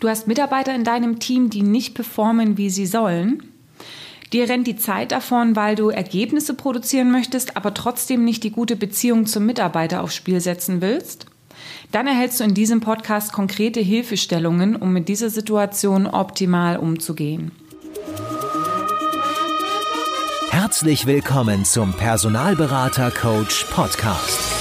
Du hast Mitarbeiter in deinem Team, die nicht performen, wie sie sollen. Dir rennt die Zeit davon, weil du Ergebnisse produzieren möchtest, aber trotzdem nicht die gute Beziehung zum Mitarbeiter aufs Spiel setzen willst. Dann erhältst du in diesem Podcast konkrete Hilfestellungen, um mit dieser Situation optimal umzugehen. Herzlich willkommen zum Personalberater Coach Podcast.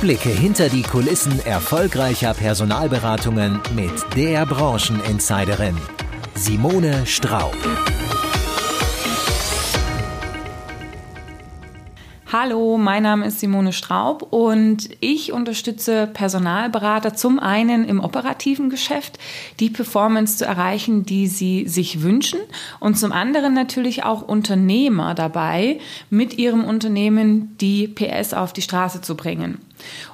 Blicke hinter die Kulissen erfolgreicher Personalberatungen mit der Brancheninsiderin Simone Straub. Hallo, mein Name ist Simone Straub und ich unterstütze Personalberater zum einen im operativen Geschäft, die Performance zu erreichen, die sie sich wünschen und zum anderen natürlich auch Unternehmer dabei, mit ihrem Unternehmen die PS auf die Straße zu bringen.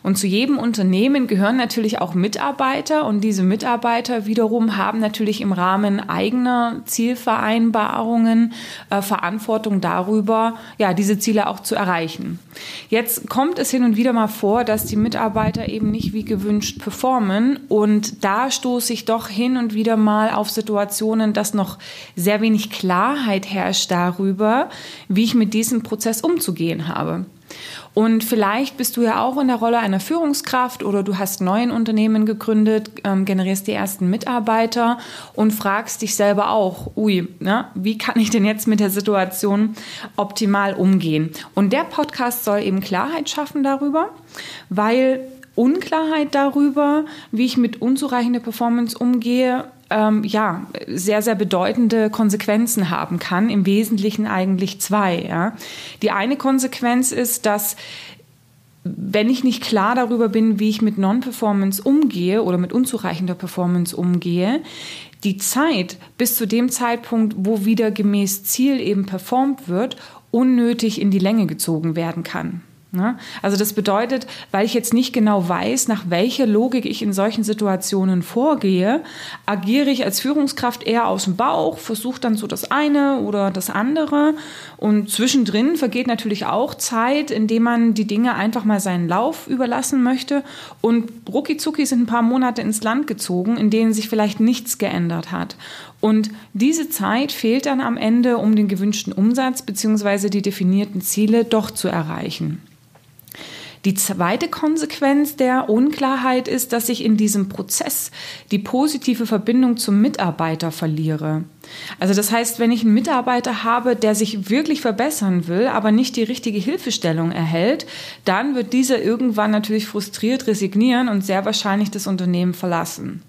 Und zu jedem Unternehmen gehören natürlich auch Mitarbeiter und diese Mitarbeiter wiederum haben natürlich im Rahmen eigener Zielvereinbarungen äh, Verantwortung darüber, ja, diese Ziele auch zu erreichen. Jetzt kommt es hin und wieder mal vor, dass die Mitarbeiter eben nicht wie gewünscht performen und da stoße ich doch hin und wieder mal auf Situationen, dass noch sehr wenig Klarheit herrscht darüber, wie ich mit diesem Prozess umzugehen habe. Und vielleicht bist du ja auch in der Rolle einer Führungskraft oder du hast neuen Unternehmen gegründet, ähm, generierst die ersten Mitarbeiter und fragst dich selber auch, ui, ne, wie kann ich denn jetzt mit der Situation optimal umgehen? Und der Podcast soll eben Klarheit schaffen darüber, weil Unklarheit darüber, wie ich mit unzureichender Performance umgehe, ähm, ja, sehr, sehr bedeutende Konsequenzen haben kann. Im Wesentlichen eigentlich zwei. Ja. Die eine Konsequenz ist, dass wenn ich nicht klar darüber bin, wie ich mit Non-Performance umgehe oder mit unzureichender Performance umgehe, die Zeit bis zu dem Zeitpunkt, wo wieder gemäß Ziel eben performt wird, unnötig in die Länge gezogen werden kann. Ne? Also das bedeutet, weil ich jetzt nicht genau weiß, nach welcher Logik ich in solchen Situationen vorgehe, agiere ich als Führungskraft eher aus dem Bauch, versuche dann so das eine oder das andere und zwischendrin vergeht natürlich auch Zeit, indem man die Dinge einfach mal seinen Lauf überlassen möchte und rucki sind ein paar Monate ins Land gezogen, in denen sich vielleicht nichts geändert hat. Und diese Zeit fehlt dann am Ende, um den gewünschten Umsatz bzw. die definierten Ziele doch zu erreichen. Die zweite Konsequenz der Unklarheit ist, dass ich in diesem Prozess die positive Verbindung zum Mitarbeiter verliere. Also das heißt, wenn ich einen Mitarbeiter habe, der sich wirklich verbessern will, aber nicht die richtige Hilfestellung erhält, dann wird dieser irgendwann natürlich frustriert resignieren und sehr wahrscheinlich das Unternehmen verlassen.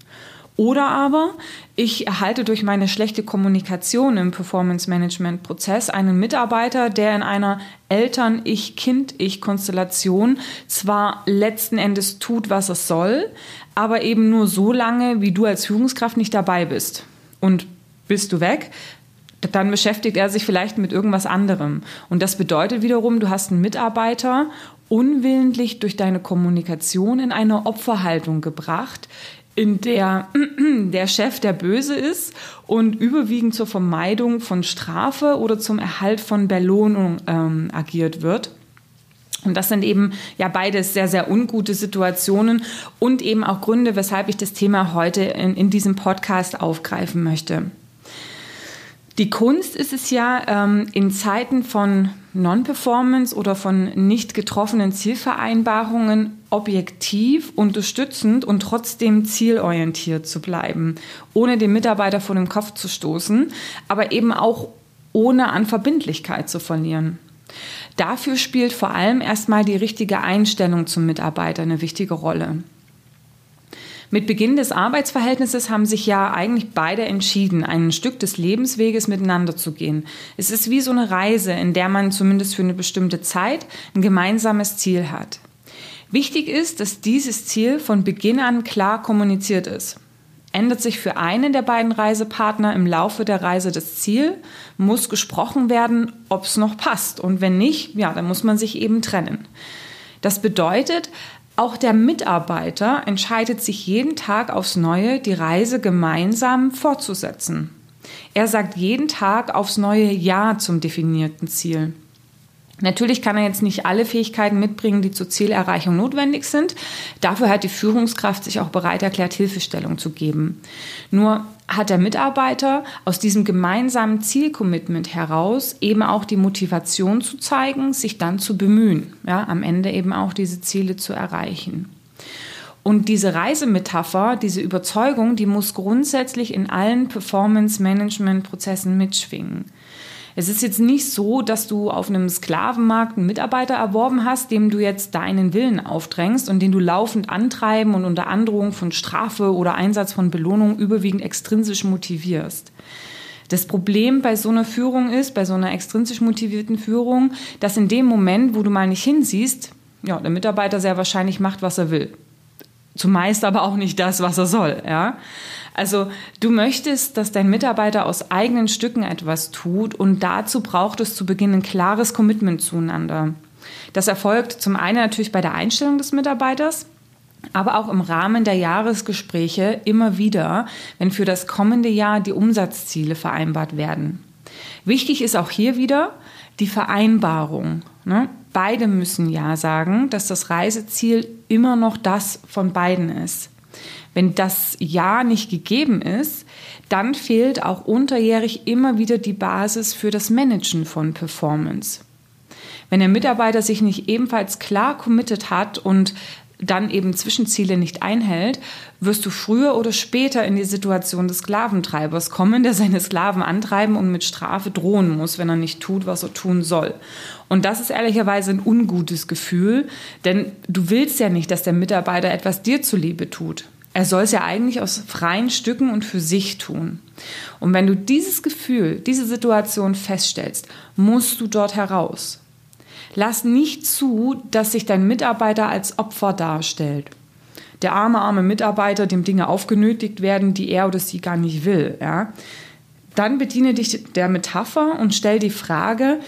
Oder aber ich erhalte durch meine schlechte Kommunikation im Performance-Management-Prozess einen Mitarbeiter, der in einer Eltern-Ich-Kind-Ich-Konstellation zwar letzten Endes tut, was es soll, aber eben nur so lange, wie du als Führungskraft nicht dabei bist. Und bist du weg, dann beschäftigt er sich vielleicht mit irgendwas anderem. Und das bedeutet wiederum, du hast einen Mitarbeiter unwillentlich durch deine Kommunikation in eine Opferhaltung gebracht, in der der Chef der Böse ist und überwiegend zur Vermeidung von Strafe oder zum Erhalt von Belohnung ähm, agiert wird. Und das sind eben ja beides sehr, sehr ungute Situationen und eben auch Gründe, weshalb ich das Thema heute in, in diesem Podcast aufgreifen möchte. Die Kunst ist es ja, ähm, in Zeiten von Non-Performance oder von nicht getroffenen Zielvereinbarungen objektiv, unterstützend und trotzdem zielorientiert zu bleiben, ohne den Mitarbeiter vor den Kopf zu stoßen, aber eben auch ohne an Verbindlichkeit zu verlieren. Dafür spielt vor allem erstmal die richtige Einstellung zum Mitarbeiter eine wichtige Rolle. Mit Beginn des Arbeitsverhältnisses haben sich ja eigentlich beide entschieden, ein Stück des Lebensweges miteinander zu gehen. Es ist wie so eine Reise, in der man zumindest für eine bestimmte Zeit ein gemeinsames Ziel hat. Wichtig ist, dass dieses Ziel von Beginn an klar kommuniziert ist. Ändert sich für einen der beiden Reisepartner im Laufe der Reise das Ziel, muss gesprochen werden, ob es noch passt. Und wenn nicht, ja, dann muss man sich eben trennen. Das bedeutet, auch der Mitarbeiter entscheidet sich jeden Tag aufs Neue, die Reise gemeinsam fortzusetzen. Er sagt jeden Tag aufs neue Ja zum definierten Ziel. Natürlich kann er jetzt nicht alle Fähigkeiten mitbringen, die zur Zielerreichung notwendig sind. Dafür hat die Führungskraft sich auch bereit erklärt, Hilfestellung zu geben. Nur hat der Mitarbeiter aus diesem gemeinsamen Zielcommitment heraus eben auch die Motivation zu zeigen, sich dann zu bemühen, ja, am Ende eben auch diese Ziele zu erreichen. Und diese Reisemetapher, diese Überzeugung, die muss grundsätzlich in allen Performance-Management-Prozessen mitschwingen. Es ist jetzt nicht so, dass du auf einem Sklavenmarkt einen Mitarbeiter erworben hast, dem du jetzt deinen Willen aufdrängst und den du laufend antreiben und unter Androhung von Strafe oder Einsatz von Belohnung überwiegend extrinsisch motivierst. Das Problem bei so einer Führung ist, bei so einer extrinsisch motivierten Führung, dass in dem Moment, wo du mal nicht hinsiehst, ja, der Mitarbeiter sehr wahrscheinlich macht, was er will. Zumeist aber auch nicht das, was er soll, ja. Also du möchtest, dass dein Mitarbeiter aus eigenen Stücken etwas tut und dazu braucht es zu Beginn ein klares Commitment zueinander. Das erfolgt zum einen natürlich bei der Einstellung des Mitarbeiters, aber auch im Rahmen der Jahresgespräche immer wieder, wenn für das kommende Jahr die Umsatzziele vereinbart werden. Wichtig ist auch hier wieder die Vereinbarung. Ne? Beide müssen Ja sagen, dass das Reiseziel immer noch das von beiden ist. Wenn das Ja nicht gegeben ist, dann fehlt auch unterjährig immer wieder die Basis für das Managen von Performance. Wenn der Mitarbeiter sich nicht ebenfalls klar committed hat und dann eben Zwischenziele nicht einhält, wirst du früher oder später in die Situation des Sklaventreibers kommen, der seine Sklaven antreiben und mit Strafe drohen muss, wenn er nicht tut, was er tun soll. Und das ist ehrlicherweise ein ungutes Gefühl, denn du willst ja nicht, dass der Mitarbeiter etwas dir zuliebe tut. Er soll es ja eigentlich aus freien Stücken und für sich tun. Und wenn du dieses Gefühl, diese Situation feststellst, musst du dort heraus. Lass nicht zu, dass sich dein Mitarbeiter als Opfer darstellt. Der arme, arme Mitarbeiter, dem Dinge aufgenötigt werden, die er oder sie gar nicht will. Ja? Dann bediene dich der Metapher und stell die Frage,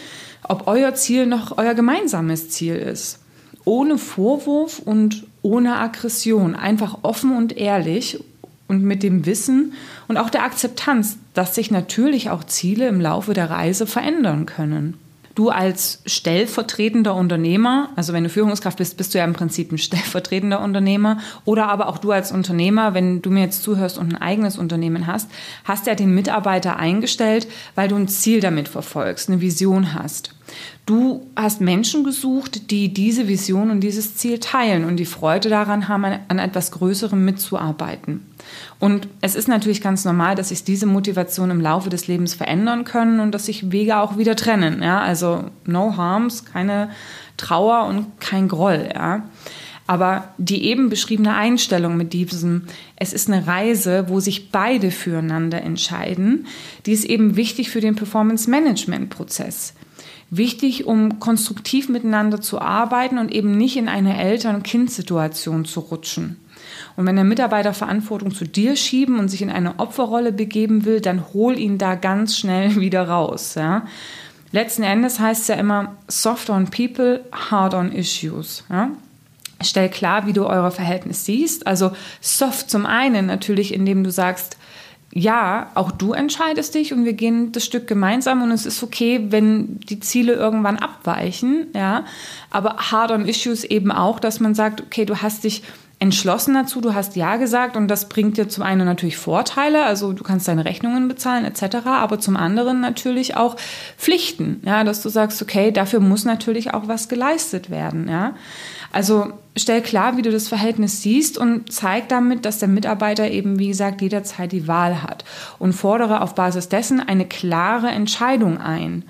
ob euer Ziel noch euer gemeinsames Ziel ist. Ohne Vorwurf und ohne Aggression, einfach offen und ehrlich und mit dem Wissen und auch der Akzeptanz, dass sich natürlich auch Ziele im Laufe der Reise verändern können. Du als stellvertretender Unternehmer, also wenn du Führungskraft bist, bist du ja im Prinzip ein stellvertretender Unternehmer oder aber auch du als Unternehmer, wenn du mir jetzt zuhörst und ein eigenes Unternehmen hast, hast ja den Mitarbeiter eingestellt, weil du ein Ziel damit verfolgst, eine Vision hast. Du hast Menschen gesucht, die diese Vision und dieses Ziel teilen und die Freude daran haben, an etwas Größerem mitzuarbeiten. Und es ist natürlich ganz normal, dass sich diese Motivation im Laufe des Lebens verändern können und dass sich Wege auch wieder trennen. Ja? Also no harms, keine Trauer und kein Groll. Ja? Aber die eben beschriebene Einstellung mit diesem, es ist eine Reise, wo sich beide füreinander entscheiden, die ist eben wichtig für den Performance-Management-Prozess wichtig, um konstruktiv miteinander zu arbeiten und eben nicht in eine Eltern-Kind-Situation zu rutschen. Und wenn der Mitarbeiter Verantwortung zu dir schieben und sich in eine Opferrolle begeben will, dann hol ihn da ganz schnell wieder raus. Ja? Letzten Endes heißt es ja immer soft on people, hard on issues. Ja? Stell klar, wie du euer Verhältnis siehst. Also soft zum einen natürlich, indem du sagst, ja, auch du entscheidest dich und wir gehen das Stück gemeinsam und es ist okay, wenn die Ziele irgendwann abweichen, ja. Aber hard on issues eben auch, dass man sagt, okay, du hast dich entschlossen dazu, du hast Ja gesagt und das bringt dir zum einen natürlich Vorteile, also du kannst deine Rechnungen bezahlen etc., aber zum anderen natürlich auch Pflichten, ja, dass du sagst, okay, dafür muss natürlich auch was geleistet werden, ja. Also stell klar, wie du das Verhältnis siehst und zeig damit, dass der Mitarbeiter eben, wie gesagt, jederzeit die Wahl hat und fordere auf Basis dessen eine klare Entscheidung ein.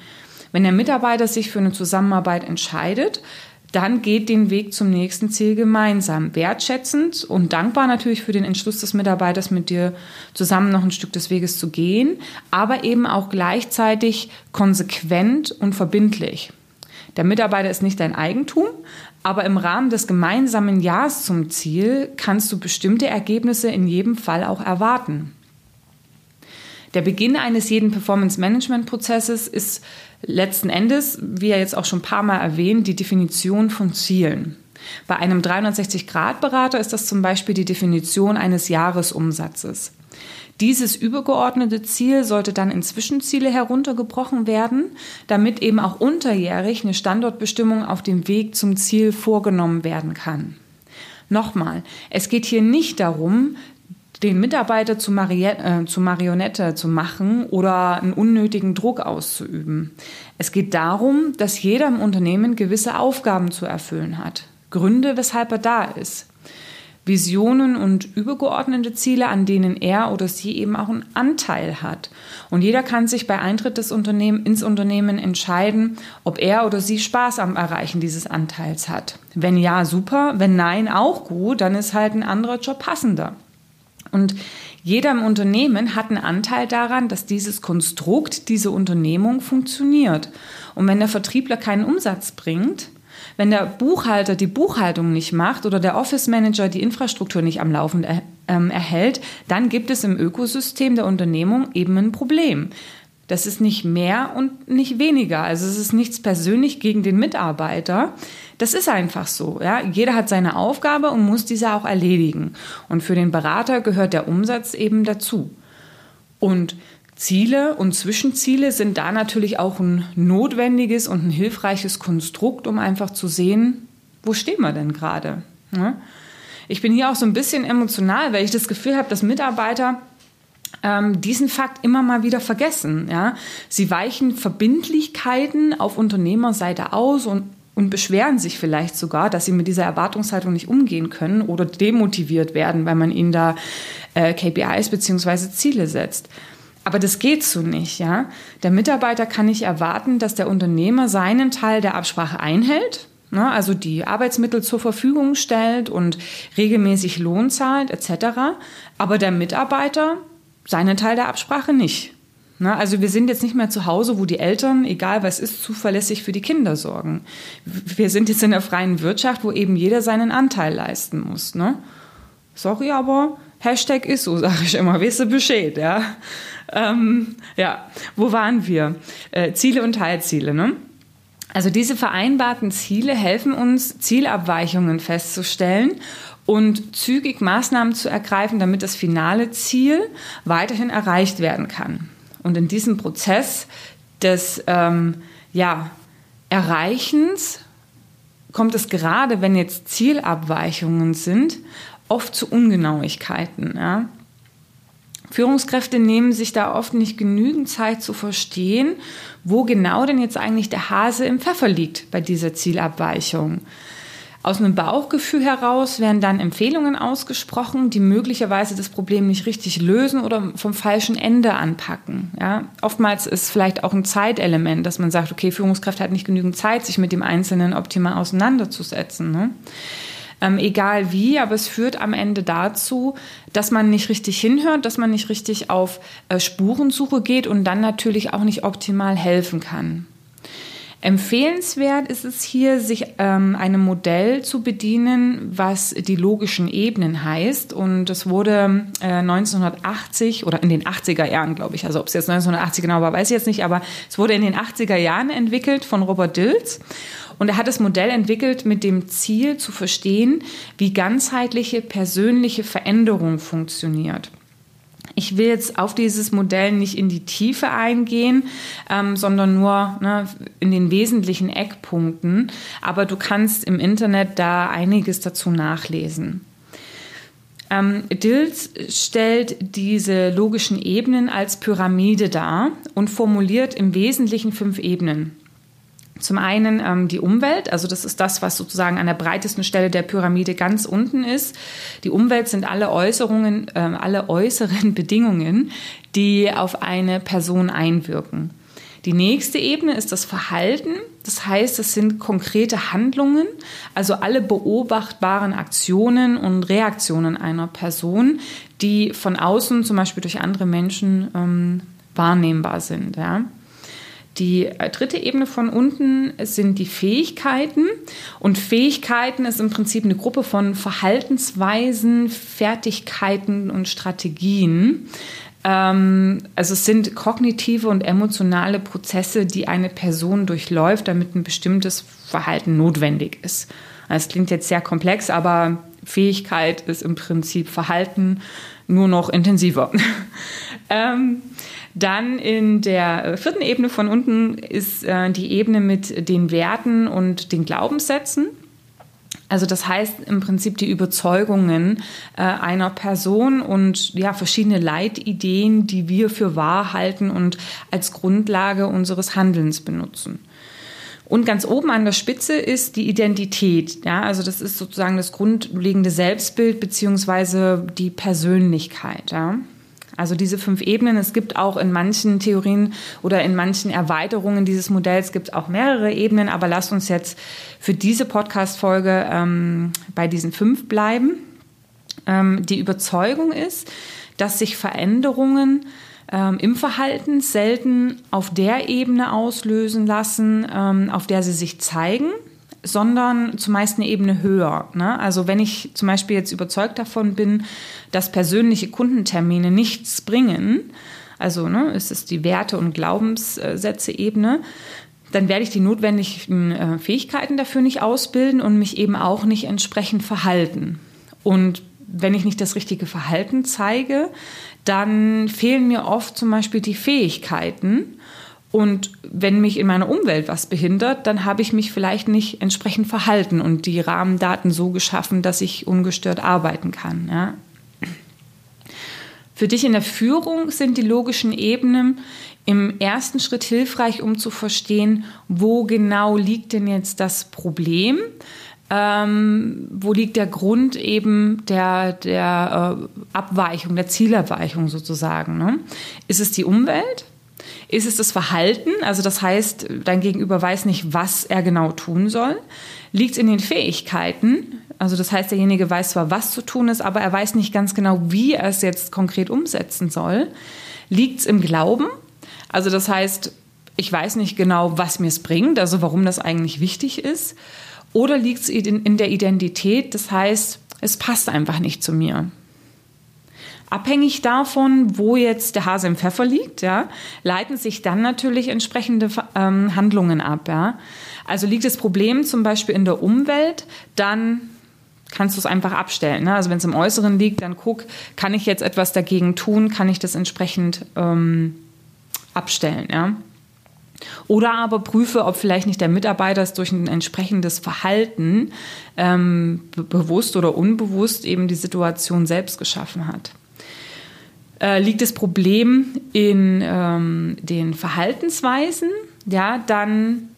Wenn der Mitarbeiter sich für eine Zusammenarbeit entscheidet, dann geht den Weg zum nächsten Ziel gemeinsam, wertschätzend und dankbar natürlich für den Entschluss des Mitarbeiters, mit dir zusammen noch ein Stück des Weges zu gehen, aber eben auch gleichzeitig konsequent und verbindlich. Der Mitarbeiter ist nicht dein Eigentum, aber im Rahmen des gemeinsamen Jahres zum Ziel kannst du bestimmte Ergebnisse in jedem Fall auch erwarten. Der Beginn eines jeden Performance-Management-Prozesses ist letzten Endes, wie ja jetzt auch schon ein paar Mal erwähnt, die Definition von Zielen. Bei einem 360-Grad-Berater ist das zum Beispiel die Definition eines Jahresumsatzes. Dieses übergeordnete Ziel sollte dann in Zwischenziele heruntergebrochen werden, damit eben auch unterjährig eine Standortbestimmung auf dem Weg zum Ziel vorgenommen werden kann. Nochmal, es geht hier nicht darum, den Mitarbeiter zu, äh, zu, Marionette zu machen oder einen unnötigen Druck auszuüben. Es geht darum, dass jeder im Unternehmen gewisse Aufgaben zu erfüllen hat. Gründe, weshalb er da ist. Visionen und übergeordnete Ziele, an denen er oder sie eben auch einen Anteil hat. Und jeder kann sich bei Eintritt des Unternehmen, ins Unternehmen entscheiden, ob er oder sie Spaß am Erreichen dieses Anteils hat. Wenn ja, super. Wenn nein, auch gut. Dann ist halt ein anderer Job passender. Und jeder im Unternehmen hat einen Anteil daran, dass dieses Konstrukt, diese Unternehmung funktioniert. Und wenn der Vertriebler keinen Umsatz bringt, wenn der Buchhalter die Buchhaltung nicht macht oder der Office Manager die Infrastruktur nicht am Laufen er, ähm, erhält, dann gibt es im Ökosystem der Unternehmung eben ein Problem. Das ist nicht mehr und nicht weniger. Also es ist nichts persönlich gegen den Mitarbeiter. Das ist einfach so. Ja? Jeder hat seine Aufgabe und muss diese auch erledigen. Und für den Berater gehört der Umsatz eben dazu. Und Ziele und Zwischenziele sind da natürlich auch ein notwendiges und ein hilfreiches Konstrukt, um einfach zu sehen, wo stehen wir denn gerade. Ja? Ich bin hier auch so ein bisschen emotional, weil ich das Gefühl habe, dass Mitarbeiter ähm, diesen Fakt immer mal wieder vergessen. Ja? Sie weichen Verbindlichkeiten auf Unternehmerseite aus und, und beschweren sich vielleicht sogar, dass sie mit dieser Erwartungshaltung nicht umgehen können oder demotiviert werden, weil man ihnen da äh, KPIs bzw. Ziele setzt. Aber das geht so nicht, ja. Der Mitarbeiter kann nicht erwarten, dass der Unternehmer seinen Teil der Absprache einhält, ne, also die Arbeitsmittel zur Verfügung stellt und regelmäßig Lohn zahlt etc. Aber der Mitarbeiter seinen Teil der Absprache nicht. Na, also wir sind jetzt nicht mehr zu Hause, wo die Eltern, egal was ist, zuverlässig für die Kinder sorgen. Wir sind jetzt in der freien Wirtschaft, wo eben jeder seinen Anteil leisten muss. Ne? Sorry, aber Hashtag ist so, sage ich immer, weißt du Bescheid, ja. Ähm, ja, wo waren wir? Äh, Ziele und Teilziele, ne? Also diese vereinbarten Ziele helfen uns, Zielabweichungen festzustellen und zügig Maßnahmen zu ergreifen, damit das finale Ziel weiterhin erreicht werden kann. Und in diesem Prozess des ähm, ja, Erreichens kommt es gerade, wenn jetzt Zielabweichungen sind, oft zu Ungenauigkeiten. Ja? Führungskräfte nehmen sich da oft nicht genügend Zeit zu verstehen, wo genau denn jetzt eigentlich der Hase im Pfeffer liegt bei dieser Zielabweichung. Aus einem Bauchgefühl heraus werden dann Empfehlungen ausgesprochen, die möglicherweise das Problem nicht richtig lösen oder vom falschen Ende anpacken. Ja? Oftmals ist vielleicht auch ein Zeitelement, dass man sagt, okay, Führungskraft hat nicht genügend Zeit, sich mit dem Einzelnen optimal auseinanderzusetzen. Ne? Ähm, egal wie, aber es führt am Ende dazu, dass man nicht richtig hinhört, dass man nicht richtig auf äh, Spurensuche geht und dann natürlich auch nicht optimal helfen kann. Empfehlenswert ist es hier, sich ähm, einem Modell zu bedienen, was die logischen Ebenen heißt. Und das wurde äh, 1980 oder in den 80er Jahren, glaube ich, also ob es jetzt 1980 genau war, weiß ich jetzt nicht, aber es wurde in den 80er Jahren entwickelt von Robert Dills. Und er hat das Modell entwickelt mit dem Ziel zu verstehen, wie ganzheitliche persönliche Veränderung funktioniert. Ich will jetzt auf dieses Modell nicht in die Tiefe eingehen, ähm, sondern nur ne, in den wesentlichen Eckpunkten. Aber du kannst im Internet da einiges dazu nachlesen. Ähm, Dills stellt diese logischen Ebenen als Pyramide dar und formuliert im Wesentlichen fünf Ebenen. Zum einen ähm, die Umwelt, also das ist das, was sozusagen an der breitesten Stelle der Pyramide ganz unten ist. Die Umwelt sind alle Äußerungen, äh, alle äußeren Bedingungen, die auf eine Person einwirken. Die nächste Ebene ist das Verhalten. Das heißt, es sind konkrete Handlungen, also alle beobachtbaren Aktionen und Reaktionen einer Person, die von außen, zum Beispiel durch andere Menschen, ähm, wahrnehmbar sind. Ja. Die äh, dritte Ebene von unten sind die Fähigkeiten. Und Fähigkeiten ist im Prinzip eine Gruppe von Verhaltensweisen, Fertigkeiten und Strategien. Ähm, also es sind kognitive und emotionale Prozesse, die eine Person durchläuft, damit ein bestimmtes Verhalten notwendig ist. Das klingt jetzt sehr komplex, aber Fähigkeit ist im Prinzip Verhalten nur noch intensiver. ähm, dann in der vierten Ebene von unten ist äh, die Ebene mit den Werten und den Glaubenssätzen. Also das heißt im Prinzip die Überzeugungen äh, einer Person und ja verschiedene Leitideen, die wir für wahr halten und als Grundlage unseres Handelns benutzen. Und ganz oben an der Spitze ist die Identität. Ja, also das ist sozusagen das grundlegende Selbstbild beziehungsweise die Persönlichkeit. Ja. Also diese fünf Ebenen. Es gibt auch in manchen Theorien oder in manchen Erweiterungen dieses Modells gibt es auch mehrere Ebenen, aber lasst uns jetzt für diese Podcast-Folge ähm, bei diesen fünf bleiben. Ähm, die Überzeugung ist, dass sich Veränderungen ähm, im Verhalten selten auf der Ebene auslösen lassen, ähm, auf der sie sich zeigen sondern zumeist eine Ebene höher. Ne? Also wenn ich zum Beispiel jetzt überzeugt davon bin, dass persönliche Kundentermine nichts bringen, also ne, ist es die Werte- und Glaubenssätze-Ebene, dann werde ich die notwendigen äh, Fähigkeiten dafür nicht ausbilden und mich eben auch nicht entsprechend verhalten. Und wenn ich nicht das richtige Verhalten zeige, dann fehlen mir oft zum Beispiel die Fähigkeiten, und wenn mich in meiner Umwelt was behindert, dann habe ich mich vielleicht nicht entsprechend verhalten und die Rahmendaten so geschaffen, dass ich ungestört arbeiten kann. Ja. Für dich in der Führung sind die logischen Ebenen im ersten Schritt hilfreich, um zu verstehen, wo genau liegt denn jetzt das Problem? Ähm, wo liegt der Grund eben der, der äh, Abweichung, der Zielerweichung sozusagen? Ne? Ist es die Umwelt? Ist es das Verhalten? Also das heißt, dein Gegenüber weiß nicht, was er genau tun soll. Liegt es in den Fähigkeiten? Also das heißt, derjenige weiß zwar, was zu tun ist, aber er weiß nicht ganz genau, wie er es jetzt konkret umsetzen soll. Liegt es im Glauben? Also das heißt, ich weiß nicht genau, was mir es bringt, also warum das eigentlich wichtig ist. Oder liegt es in der Identität? Das heißt, es passt einfach nicht zu mir abhängig davon, wo jetzt der Hase im Pfeffer liegt, ja, leiten sich dann natürlich entsprechende ähm, Handlungen ab. Ja. Also liegt das Problem zum Beispiel in der Umwelt, dann kannst du es einfach abstellen. Ne? Also wenn es im Äußeren liegt, dann guck, kann ich jetzt etwas dagegen tun, kann ich das entsprechend ähm, abstellen. Ja? Oder aber prüfe, ob vielleicht nicht der Mitarbeiter es durch ein entsprechendes Verhalten ähm, bewusst oder unbewusst eben die Situation selbst geschaffen hat. Äh, liegt das Problem in ähm, den Verhaltensweisen, ja, dann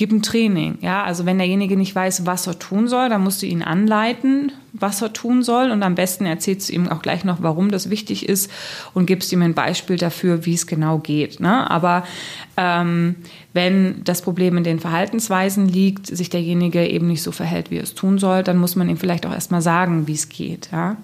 gib ein Training. Ja, also wenn derjenige nicht weiß, was er tun soll, dann musst du ihn anleiten, was er tun soll. Und am besten erzählst du ihm auch gleich noch, warum das wichtig ist und gibst ihm ein Beispiel dafür, wie es genau geht. Ne? Aber ähm, wenn das Problem in den Verhaltensweisen liegt, sich derjenige eben nicht so verhält, wie er es tun soll, dann muss man ihm vielleicht auch erstmal sagen, wie es geht. Ja?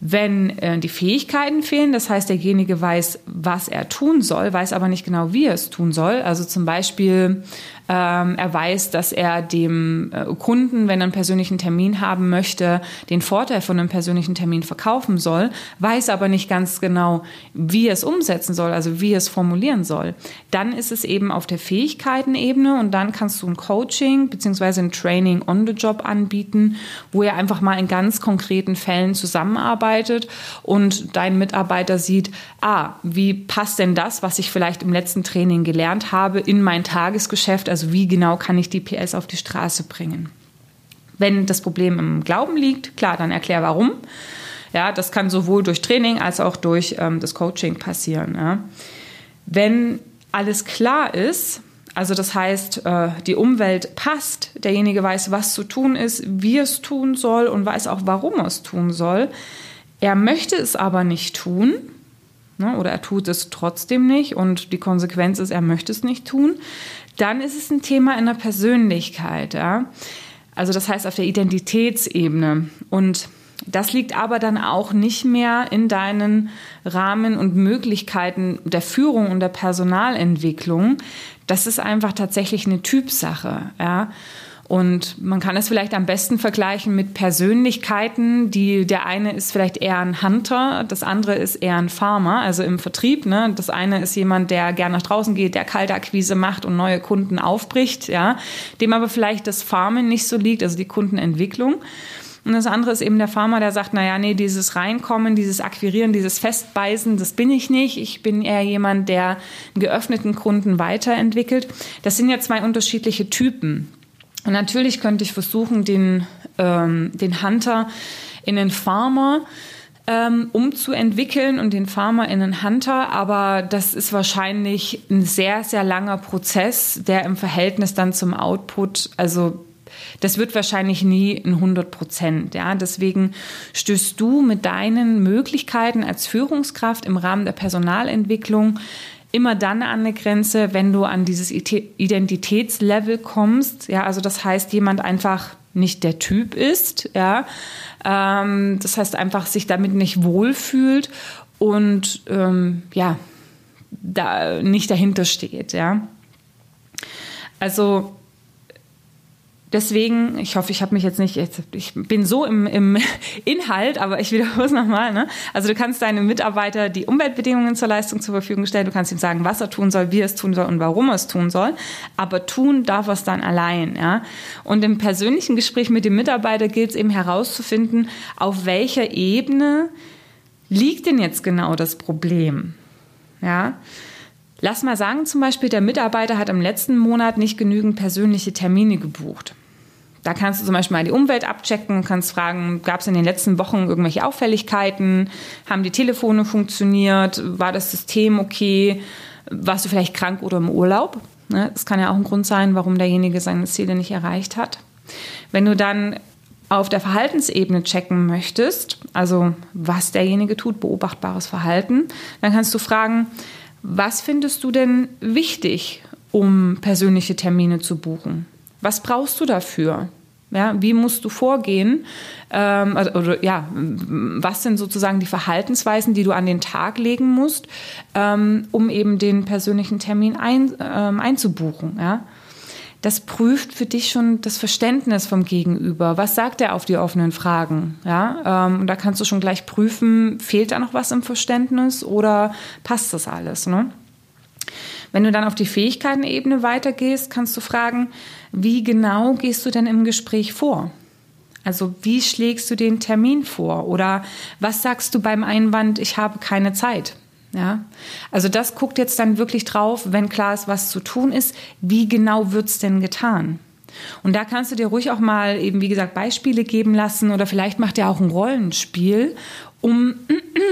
Wenn äh, die Fähigkeiten fehlen, das heißt, derjenige weiß, was er tun soll, weiß aber nicht genau, wie er es tun soll. Also zum Beispiel ähm, er weiß, dass er dem äh, Kunden, wenn er einen persönlichen Termin haben möchte, den Vorteil von einem persönlichen Termin verkaufen soll, weiß aber nicht ganz genau, wie er es umsetzen soll, also wie er es formulieren soll. Dann ist es eben auf der Fähigkeitenebene und dann kannst du ein Coaching bzw. ein Training on the Job anbieten, wo er einfach mal in ganz konkreten Fällen zusammenarbeitet und dein Mitarbeiter sieht, ah, wie passt denn das, was ich vielleicht im letzten Training gelernt habe, in mein Tagesgeschäft, also wie genau kann ich die PS auf die Straße bringen? Wenn das Problem im Glauben liegt, klar, dann erklär warum. Ja, das kann sowohl durch Training als auch durch ähm, das Coaching passieren. Ja. Wenn alles klar ist, also das heißt, äh, die Umwelt passt, derjenige weiß, was zu tun ist, wie es tun soll und weiß auch, warum er es tun soll. Er möchte es aber nicht tun, ne, oder er tut es trotzdem nicht und die Konsequenz ist, er möchte es nicht tun, dann ist es ein Thema in der Persönlichkeit. Ja? Also das heißt auf der Identitätsebene. Und das liegt aber dann auch nicht mehr in deinen Rahmen und Möglichkeiten der Führung und der Personalentwicklung. Das ist einfach tatsächlich eine Typsache. Ja? Und man kann es vielleicht am besten vergleichen mit Persönlichkeiten, die der eine ist vielleicht eher ein Hunter, das andere ist eher ein Farmer, also im Vertrieb. Ne? Das eine ist jemand, der gern nach draußen geht, der Kaltakquise macht und neue Kunden aufbricht, ja, dem aber vielleicht das Farmen nicht so liegt, also die Kundenentwicklung. Und das andere ist eben der Farmer, der sagt, naja, nee, dieses Reinkommen, dieses Akquirieren, dieses Festbeißen, das bin ich nicht. Ich bin eher jemand, der einen geöffneten Kunden weiterentwickelt. Das sind ja zwei unterschiedliche Typen. Und natürlich könnte ich versuchen, den, ähm, den Hunter in den Farmer ähm, umzuentwickeln und den Farmer in einen Hunter, aber das ist wahrscheinlich ein sehr, sehr langer Prozess, der im Verhältnis dann zum Output, also das wird wahrscheinlich nie ein 100 Prozent. Ja? Deswegen stößt du mit deinen Möglichkeiten als Führungskraft im Rahmen der Personalentwicklung immer dann an eine Grenze, wenn du an dieses Identitätslevel kommst. Ja, also das heißt, jemand einfach nicht der Typ ist, ja. Ähm, das heißt einfach sich damit nicht wohlfühlt und ähm, ja, da nicht dahinter steht, ja. Also Deswegen, ich hoffe, ich habe mich jetzt nicht, ich bin so im, im Inhalt, aber ich wiederhole es nochmal. Ne? Also du kannst deinem Mitarbeiter die Umweltbedingungen zur Leistung zur Verfügung stellen, du kannst ihm sagen, was er tun soll, wie er es tun soll und warum er es tun soll, aber tun darf er es dann allein. Ja? Und im persönlichen Gespräch mit dem Mitarbeiter gilt es eben herauszufinden, auf welcher Ebene liegt denn jetzt genau das Problem. Ja? Lass mal sagen, zum Beispiel, der Mitarbeiter hat im letzten Monat nicht genügend persönliche Termine gebucht. Da kannst du zum Beispiel mal die Umwelt abchecken, kannst fragen, gab es in den letzten Wochen irgendwelche Auffälligkeiten? Haben die Telefone funktioniert? War das System okay? Warst du vielleicht krank oder im Urlaub? Ne, das kann ja auch ein Grund sein, warum derjenige seine Ziele nicht erreicht hat. Wenn du dann auf der Verhaltensebene checken möchtest, also was derjenige tut, beobachtbares Verhalten, dann kannst du fragen, was findest du denn wichtig, um persönliche Termine zu buchen? Was brauchst du dafür? Ja, wie musst du vorgehen? Ähm, also, oder, ja, was sind sozusagen die Verhaltensweisen, die du an den Tag legen musst, ähm, um eben den persönlichen Termin ein, ähm, einzubuchen? Ja? Das prüft für dich schon das Verständnis vom Gegenüber. Was sagt er auf die offenen Fragen? Ja, ähm, und da kannst du schon gleich prüfen, fehlt da noch was im Verständnis oder passt das alles? Ne? Wenn du dann auf die Fähigkeitenebene weitergehst, kannst du fragen, wie genau gehst du denn im Gespräch vor? Also wie schlägst du den Termin vor? Oder was sagst du beim Einwand, ich habe keine Zeit? Ja, also das guckt jetzt dann wirklich drauf, wenn klar ist, was zu tun ist, wie genau wird es denn getan? Und da kannst du dir ruhig auch mal eben, wie gesagt, Beispiele geben lassen oder vielleicht macht er auch ein Rollenspiel um,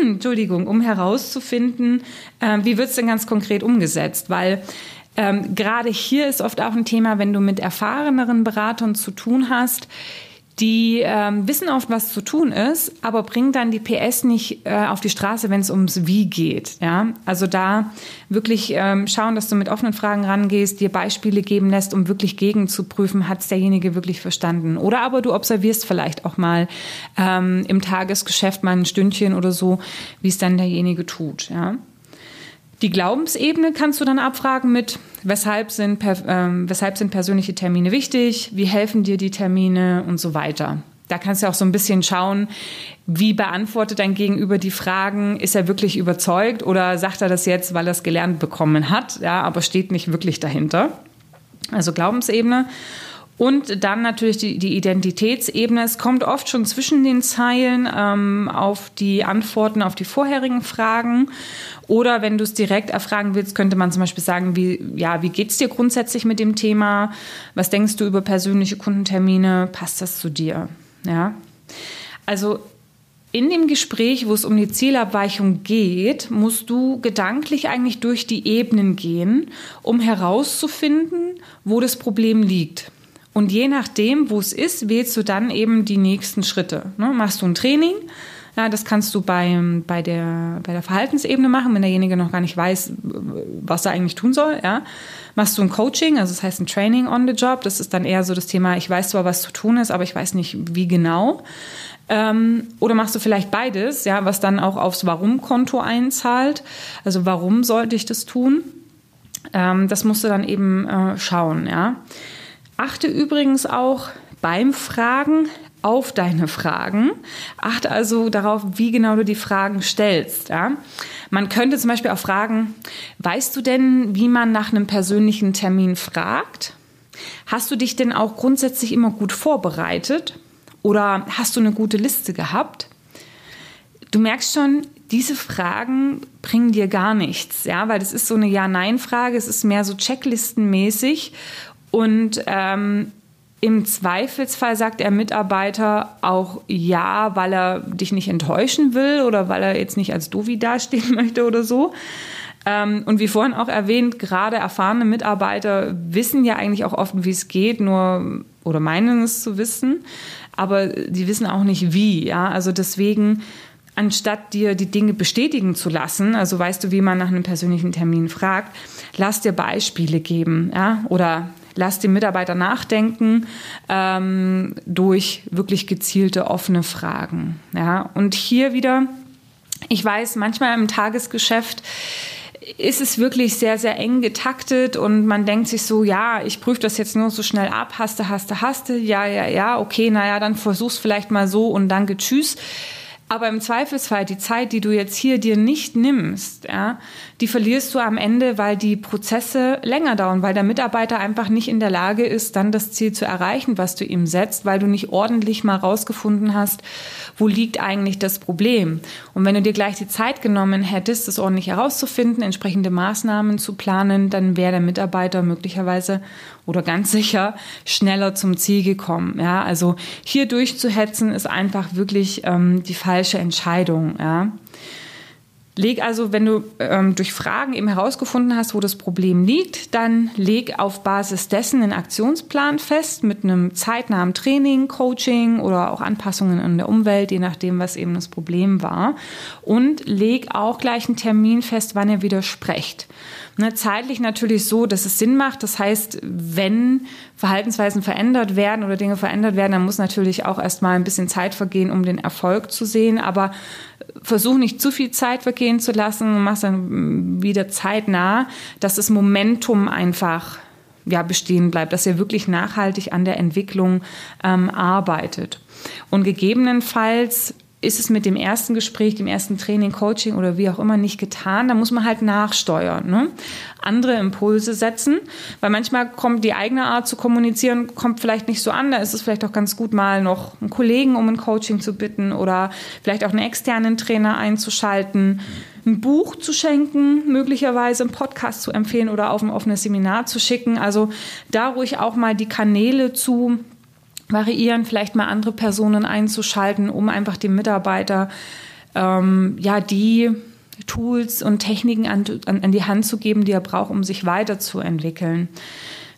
Entschuldigung, um herauszufinden, äh, wie wird es denn ganz konkret umgesetzt, weil ähm, gerade hier ist oft auch ein Thema, wenn du mit erfahreneren Beratern zu tun hast, die ähm, wissen oft, was zu tun ist, aber bringen dann die PS nicht äh, auf die Straße, wenn es ums Wie geht. Ja? Also da wirklich ähm, schauen, dass du mit offenen Fragen rangehst, dir Beispiele geben lässt, um wirklich gegenzuprüfen, hat es derjenige wirklich verstanden. Oder aber du observierst vielleicht auch mal ähm, im Tagesgeschäft mal ein Stündchen oder so, wie es dann derjenige tut. Ja? Die Glaubensebene kannst du dann abfragen mit, weshalb sind, äh, weshalb sind persönliche Termine wichtig, wie helfen dir die Termine und so weiter. Da kannst du auch so ein bisschen schauen, wie beantwortet dein Gegenüber die Fragen, ist er wirklich überzeugt oder sagt er das jetzt, weil er es gelernt bekommen hat, ja, aber steht nicht wirklich dahinter. Also Glaubensebene. Und dann natürlich die, die, Identitätsebene. Es kommt oft schon zwischen den Zeilen ähm, auf die Antworten auf die vorherigen Fragen. Oder wenn du es direkt erfragen willst, könnte man zum Beispiel sagen, wie, ja, wie geht es dir grundsätzlich mit dem Thema? Was denkst du über persönliche Kundentermine? Passt das zu dir? Ja. Also in dem Gespräch, wo es um die Zielabweichung geht, musst du gedanklich eigentlich durch die Ebenen gehen, um herauszufinden, wo das Problem liegt. Und je nachdem, wo es ist, wählst du dann eben die nächsten Schritte. Ne? Machst du ein Training? Ja, das kannst du bei, bei, der, bei der Verhaltensebene machen, wenn derjenige noch gar nicht weiß, was er eigentlich tun soll. Ja? Machst du ein Coaching, also das heißt ein Training on the Job. Das ist dann eher so das Thema, ich weiß zwar, was zu tun ist, aber ich weiß nicht, wie genau. Ähm, oder machst du vielleicht beides, ja, was dann auch aufs Warum-Konto einzahlt. Also warum sollte ich das tun? Ähm, das musst du dann eben äh, schauen, ja. Achte übrigens auch beim Fragen auf deine Fragen. Achte also darauf, wie genau du die Fragen stellst. Ja? Man könnte zum Beispiel auch fragen, weißt du denn, wie man nach einem persönlichen Termin fragt? Hast du dich denn auch grundsätzlich immer gut vorbereitet? Oder hast du eine gute Liste gehabt? Du merkst schon, diese Fragen bringen dir gar nichts, ja, weil das ist so eine Ja-Nein-Frage, es ist mehr so checklistenmäßig und ähm, im Zweifelsfall sagt der Mitarbeiter auch ja, weil er dich nicht enttäuschen will oder weil er jetzt nicht als Dovi dastehen möchte oder so. Ähm, und wie vorhin auch erwähnt, gerade erfahrene Mitarbeiter wissen ja eigentlich auch oft, wie es geht, nur oder meinen es zu wissen, aber die wissen auch nicht wie. Ja, also deswegen anstatt dir die Dinge bestätigen zu lassen, also weißt du, wie man nach einem persönlichen Termin fragt, lass dir Beispiele geben, ja, oder lass die Mitarbeiter nachdenken ähm, durch wirklich gezielte offene Fragen, ja. Und hier wieder, ich weiß, manchmal im Tagesgeschäft ist es wirklich sehr, sehr eng getaktet und man denkt sich so, ja, ich prüfe das jetzt nur so schnell ab, haste, haste, haste, ja, ja, ja, okay, naja, dann versuch's vielleicht mal so und danke, tschüss. Aber im Zweifelsfall die Zeit, die du jetzt hier dir nicht nimmst, ja, die verlierst du am Ende, weil die Prozesse länger dauern, weil der Mitarbeiter einfach nicht in der Lage ist, dann das Ziel zu erreichen, was du ihm setzt, weil du nicht ordentlich mal rausgefunden hast, wo liegt eigentlich das Problem. Und wenn du dir gleich die Zeit genommen hättest, das ordentlich herauszufinden, entsprechende Maßnahmen zu planen, dann wäre der Mitarbeiter möglicherweise oder ganz sicher schneller zum Ziel gekommen. Ja, also hier durchzuhetzen ist einfach wirklich ähm, die falsche Entscheidung. Ja. Leg also, wenn du ähm, durch Fragen eben herausgefunden hast, wo das Problem liegt, dann leg auf Basis dessen einen Aktionsplan fest mit einem zeitnahen Training, Coaching oder auch Anpassungen in der Umwelt, je nachdem, was eben das Problem war. Und leg auch gleich einen Termin fest, wann ihr widersprecht. Ne, zeitlich natürlich so, dass es Sinn macht. Das heißt, wenn Verhaltensweisen verändert werden oder Dinge verändert werden, dann muss natürlich auch erstmal ein bisschen Zeit vergehen, um den Erfolg zu sehen. Aber versuch nicht zu viel Zeit vergehen zu lassen mach dann wieder zeitnah, dass das Momentum einfach ja, bestehen bleibt, dass ihr wirklich nachhaltig an der Entwicklung ähm, arbeitet. Und gegebenenfalls ist es mit dem ersten Gespräch, dem ersten Training, Coaching oder wie auch immer nicht getan, da muss man halt nachsteuern, ne? andere Impulse setzen, weil manchmal kommt die eigene Art zu kommunizieren, kommt vielleicht nicht so an, da ist es vielleicht auch ganz gut mal noch einen Kollegen um ein Coaching zu bitten oder vielleicht auch einen externen Trainer einzuschalten, ein Buch zu schenken, möglicherweise einen Podcast zu empfehlen oder auf ein offenes Seminar zu schicken, also da ruhig auch mal die Kanäle zu variieren, vielleicht mal andere Personen einzuschalten, um einfach dem Mitarbeiter ähm, ja die Tools und Techniken an, an, an die Hand zu geben, die er braucht, um sich weiterzuentwickeln.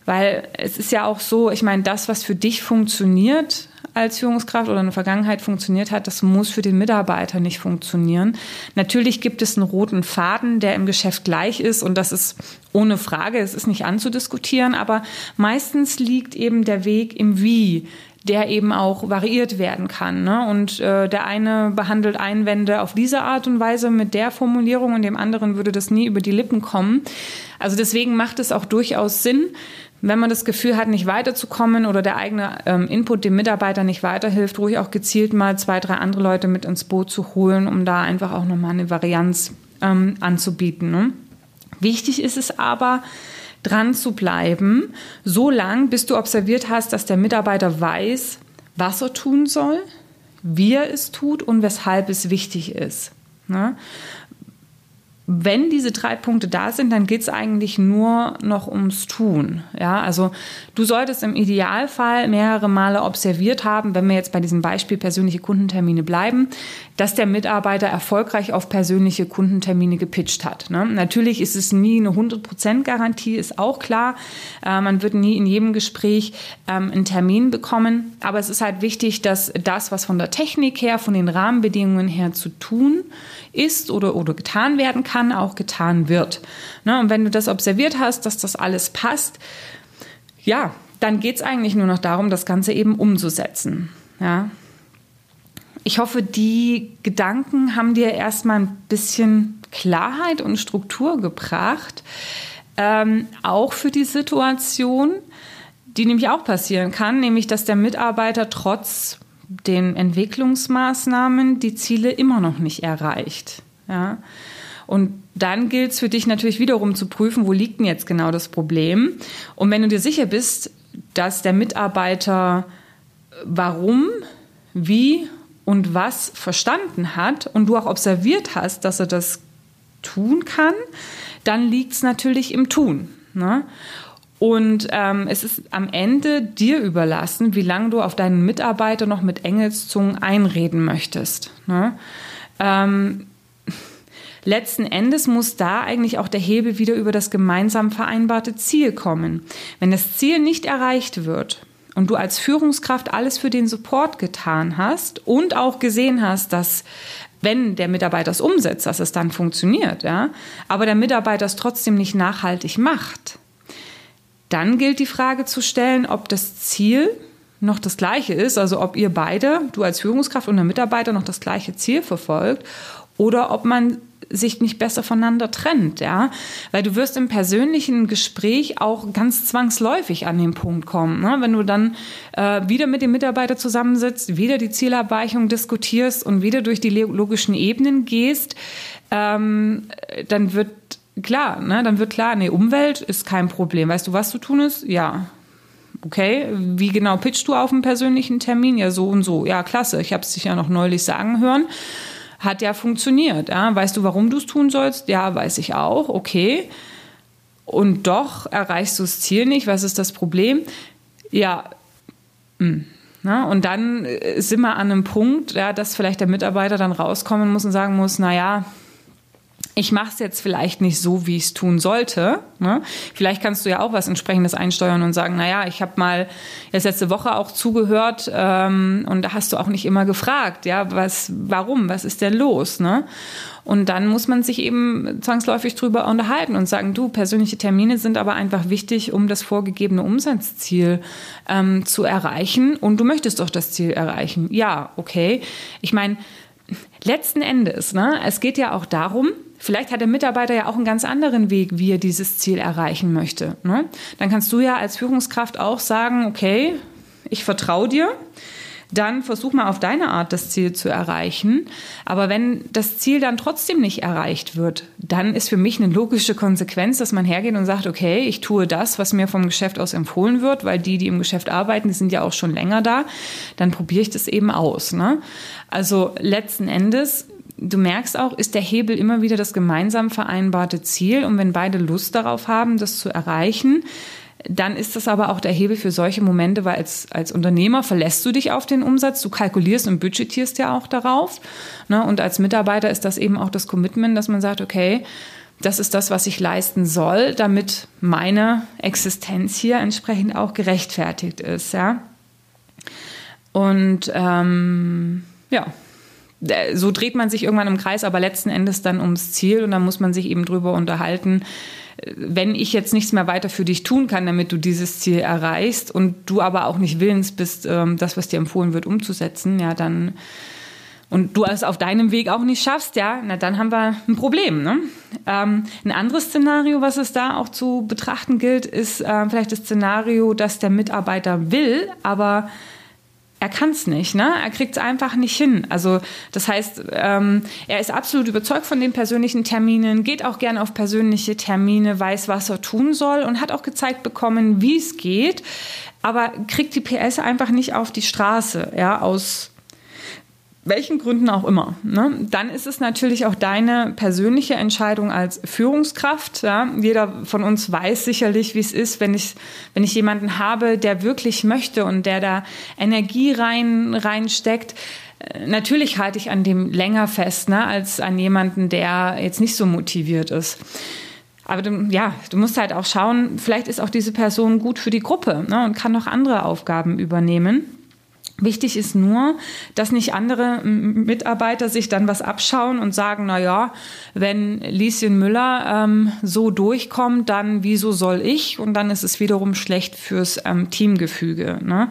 Weil es ist ja auch so, ich meine, das, was für dich funktioniert, als Führungskraft oder in der Vergangenheit funktioniert hat, das muss für den Mitarbeiter nicht funktionieren. Natürlich gibt es einen roten Faden, der im Geschäft gleich ist und das ist ohne Frage, es ist nicht anzudiskutieren, aber meistens liegt eben der Weg im Wie der eben auch variiert werden kann. Ne? Und äh, der eine behandelt Einwände auf diese Art und Weise mit der Formulierung und dem anderen würde das nie über die Lippen kommen. Also deswegen macht es auch durchaus Sinn, wenn man das Gefühl hat, nicht weiterzukommen oder der eigene ähm, Input dem Mitarbeiter nicht weiterhilft, ruhig auch gezielt mal zwei, drei andere Leute mit ins Boot zu holen, um da einfach auch nochmal eine Varianz ähm, anzubieten. Ne? Wichtig ist es aber, dran zu bleiben, so lang, bis du observiert hast, dass der Mitarbeiter weiß, was er tun soll, wie er es tut und weshalb es wichtig ist. Ne? Wenn diese drei Punkte da sind, dann geht es eigentlich nur noch ums Tun. Ja, also du solltest im Idealfall mehrere Male observiert haben, wenn wir jetzt bei diesem Beispiel persönliche Kundentermine bleiben, dass der Mitarbeiter erfolgreich auf persönliche Kundentermine gepitcht hat. Ne? Natürlich ist es nie eine 100% Garantie, ist auch klar. Äh, man wird nie in jedem Gespräch ähm, einen Termin bekommen. Aber es ist halt wichtig, dass das, was von der Technik her, von den Rahmenbedingungen her zu tun ist oder, oder getan werden kann, auch getan wird. Ne? Und wenn du das observiert hast, dass das alles passt, ja, dann geht es eigentlich nur noch darum, das Ganze eben umzusetzen. Ja. Ich hoffe, die Gedanken haben dir erstmal ein bisschen Klarheit und Struktur gebracht, ähm, auch für die Situation, die nämlich auch passieren kann, nämlich dass der Mitarbeiter trotz den Entwicklungsmaßnahmen die Ziele immer noch nicht erreicht. Ja? Und dann gilt es für dich natürlich wiederum zu prüfen, wo liegt denn jetzt genau das Problem. Und wenn du dir sicher bist, dass der Mitarbeiter warum wie und was verstanden hat und du auch observiert hast, dass er das tun kann, dann liegt es natürlich im Tun. Ne? Und ähm, es ist am Ende dir überlassen, wie lange du auf deinen Mitarbeiter noch mit Engelszungen einreden möchtest. Ne? Ähm, letzten Endes muss da eigentlich auch der Hebel wieder über das gemeinsam vereinbarte Ziel kommen. Wenn das Ziel nicht erreicht wird und du als Führungskraft alles für den Support getan hast und auch gesehen hast, dass wenn der Mitarbeiter es umsetzt, dass es dann funktioniert, ja, aber der Mitarbeiter es trotzdem nicht nachhaltig macht, dann gilt die Frage zu stellen, ob das Ziel noch das gleiche ist, also ob ihr beide, du als Führungskraft und der Mitarbeiter, noch das gleiche Ziel verfolgt oder ob man sich nicht besser voneinander trennt, ja, weil du wirst im persönlichen Gespräch auch ganz zwangsläufig an den Punkt kommen, ne? wenn du dann äh, wieder mit dem Mitarbeiter zusammensitzt, wieder die Zielerreichung diskutierst und wieder durch die logischen Ebenen gehst, ähm, dann wird klar, ne, dann wird klar, nee, Umwelt ist kein Problem. Weißt du, was zu tun ist? Ja. Okay, wie genau pitchst du auf einen persönlichen Termin? Ja, so und so. Ja, klasse. Ich habe es dich ja noch neulich sagen hören. Hat ja funktioniert. Ja. Weißt du, warum du es tun sollst? Ja, weiß ich auch. Okay. Und doch erreichst du das Ziel nicht. Was ist das Problem? Ja. Hm, na, ne? und dann sind wir an einem Punkt, ja, dass vielleicht der Mitarbeiter dann rauskommen muss und sagen muss, na ja, ich mache es jetzt vielleicht nicht so, wie ich es tun sollte. Ne? Vielleicht kannst du ja auch was entsprechendes einsteuern und sagen, naja, ich habe mal jetzt letzte Woche auch zugehört ähm, und da hast du auch nicht immer gefragt, ja, was, warum, was ist denn los? Ne? Und dann muss man sich eben zwangsläufig drüber unterhalten und sagen, du, persönliche Termine sind aber einfach wichtig, um das vorgegebene Umsatzziel ähm, zu erreichen. Und du möchtest doch das Ziel erreichen. Ja, okay. Ich meine, letzten Endes, ne, es geht ja auch darum, Vielleicht hat der Mitarbeiter ja auch einen ganz anderen Weg, wie er dieses Ziel erreichen möchte. Ne? Dann kannst du ja als Führungskraft auch sagen, okay, ich vertraue dir, dann versuch mal auf deine Art das Ziel zu erreichen. Aber wenn das Ziel dann trotzdem nicht erreicht wird, dann ist für mich eine logische Konsequenz, dass man hergeht und sagt, okay, ich tue das, was mir vom Geschäft aus empfohlen wird, weil die, die im Geschäft arbeiten, die sind ja auch schon länger da, dann probiere ich das eben aus. Ne? Also letzten Endes du merkst auch, ist der Hebel immer wieder das gemeinsam vereinbarte Ziel. Und wenn beide Lust darauf haben, das zu erreichen, dann ist das aber auch der Hebel für solche Momente, weil als, als Unternehmer verlässt du dich auf den Umsatz, du kalkulierst und budgetierst ja auch darauf. Ne? Und als Mitarbeiter ist das eben auch das Commitment, dass man sagt, okay, das ist das, was ich leisten soll, damit meine Existenz hier entsprechend auch gerechtfertigt ist. Ja? Und ähm, ja, so dreht man sich irgendwann im Kreis, aber letzten Endes dann ums Ziel und dann muss man sich eben drüber unterhalten. Äh, wenn ich jetzt nichts mehr weiter für dich tun kann, damit du dieses Ziel erreichst und du aber auch nicht willens bist, ähm, das, was dir empfohlen wird, umzusetzen, ja, dann und du es auf deinem Weg auch nicht schaffst, ja, na dann haben wir ein Problem. Ne? Ähm, ein anderes Szenario, was es da auch zu betrachten gilt, ist äh, vielleicht das Szenario, dass der Mitarbeiter will, aber er kann es nicht, ne? Er kriegt es einfach nicht hin. Also das heißt, ähm, er ist absolut überzeugt von den persönlichen Terminen, geht auch gerne auf persönliche Termine, weiß, was er tun soll und hat auch gezeigt bekommen, wie es geht, aber kriegt die PS einfach nicht auf die Straße, ja, aus welchen Gründen auch immer, ne? dann ist es natürlich auch deine persönliche Entscheidung als Führungskraft. Ja? Jeder von uns weiß sicherlich, wie es ist, wenn ich, wenn ich jemanden habe, der wirklich möchte und der da Energie rein, reinsteckt. Äh, natürlich halte ich an dem länger fest, ne, als an jemanden, der jetzt nicht so motiviert ist. Aber du, ja, du musst halt auch schauen, vielleicht ist auch diese Person gut für die Gruppe ne, und kann noch andere Aufgaben übernehmen. Wichtig ist nur, dass nicht andere Mitarbeiter sich dann was abschauen und sagen, na ja, wenn Lieschen Müller ähm, so durchkommt, dann wieso soll ich? Und dann ist es wiederum schlecht fürs ähm, Teamgefüge. Ne?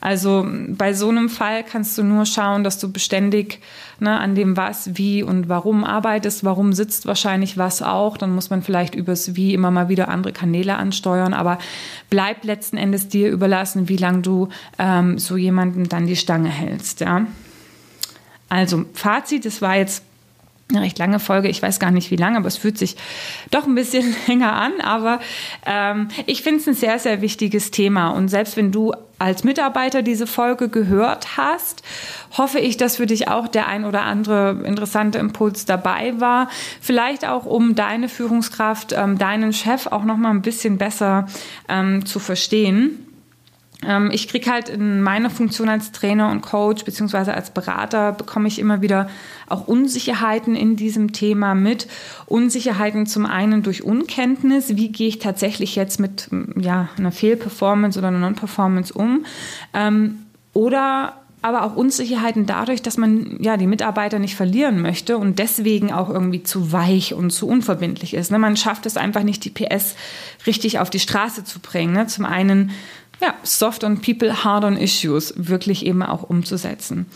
Also bei so einem Fall kannst du nur schauen, dass du beständig ne, an dem was, wie und warum arbeitest, warum sitzt wahrscheinlich was auch. Dann muss man vielleicht übers Wie immer mal wieder andere Kanäle ansteuern, aber bleib letzten Endes dir überlassen, wie lange du ähm, so jemanden dann die Stange hältst. Ja? Also Fazit, das war jetzt eine recht lange Folge. Ich weiß gar nicht wie lange, aber es fühlt sich doch ein bisschen länger an. Aber ähm, ich finde es ein sehr, sehr wichtiges Thema. Und selbst wenn du als Mitarbeiter diese Folge gehört hast, hoffe ich, dass für dich auch der ein oder andere interessante Impuls dabei war. Vielleicht auch, um deine Führungskraft, ähm, deinen Chef auch noch mal ein bisschen besser ähm, zu verstehen. Ähm, ich kriege halt in meiner Funktion als Trainer und Coach beziehungsweise als Berater bekomme ich immer wieder auch Unsicherheiten in diesem Thema mit. Unsicherheiten zum einen durch Unkenntnis, wie gehe ich tatsächlich jetzt mit ja, einer Fehlperformance oder einer Non-Performance um. Ähm, oder aber auch Unsicherheiten dadurch, dass man ja die Mitarbeiter nicht verlieren möchte und deswegen auch irgendwie zu weich und zu unverbindlich ist. Ne? Man schafft es einfach nicht, die PS richtig auf die Straße zu bringen. Ne? Zum einen ja, soft on people, hard on issues wirklich eben auch umzusetzen.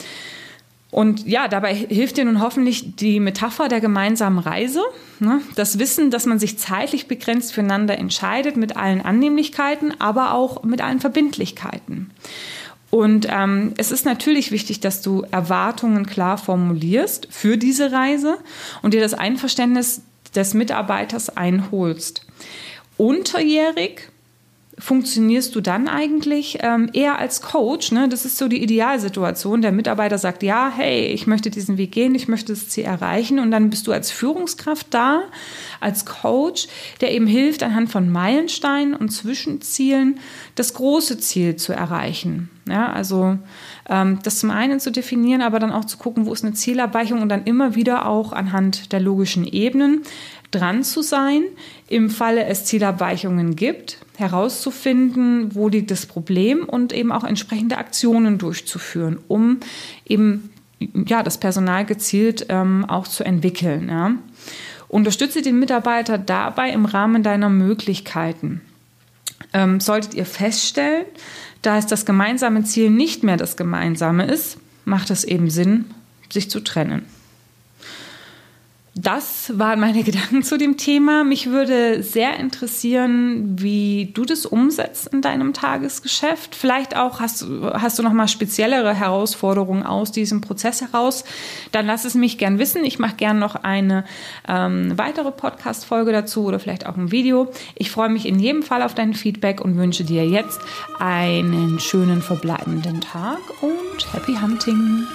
Und ja, dabei hilft dir nun hoffentlich die Metapher der gemeinsamen Reise. Ne? Das Wissen, dass man sich zeitlich begrenzt füreinander entscheidet mit allen Annehmlichkeiten, aber auch mit allen Verbindlichkeiten. Und ähm, es ist natürlich wichtig, dass du Erwartungen klar formulierst für diese Reise und dir das Einverständnis des Mitarbeiters einholst. Unterjährig funktionierst du dann eigentlich ähm, eher als Coach? Ne? Das ist so die Idealsituation. Der Mitarbeiter sagt, ja, hey, ich möchte diesen Weg gehen, ich möchte das Ziel erreichen. Und dann bist du als Führungskraft da, als Coach, der eben hilft, anhand von Meilensteinen und Zwischenzielen das große Ziel zu erreichen. Ja, also ähm, das zum einen zu definieren, aber dann auch zu gucken, wo ist eine Zielerreichung und dann immer wieder auch anhand der logischen Ebenen dran zu sein, im Falle es Zielabweichungen gibt, herauszufinden, wo liegt das Problem und eben auch entsprechende Aktionen durchzuführen, um eben ja, das Personal gezielt ähm, auch zu entwickeln. Ja. Unterstütze den Mitarbeiter dabei im Rahmen deiner Möglichkeiten. Ähm, solltet ihr feststellen, da es das gemeinsame Ziel nicht mehr das gemeinsame ist, macht es eben Sinn, sich zu trennen. Das waren meine Gedanken zu dem Thema. Mich würde sehr interessieren, wie du das umsetzt in deinem Tagesgeschäft. Vielleicht auch hast, hast du noch mal speziellere Herausforderungen aus diesem Prozess heraus. Dann lass es mich gern wissen. Ich mache gern noch eine ähm, weitere Podcast-Folge dazu oder vielleicht auch ein Video. Ich freue mich in jedem Fall auf dein Feedback und wünsche dir jetzt einen schönen verbleibenden Tag und Happy Hunting.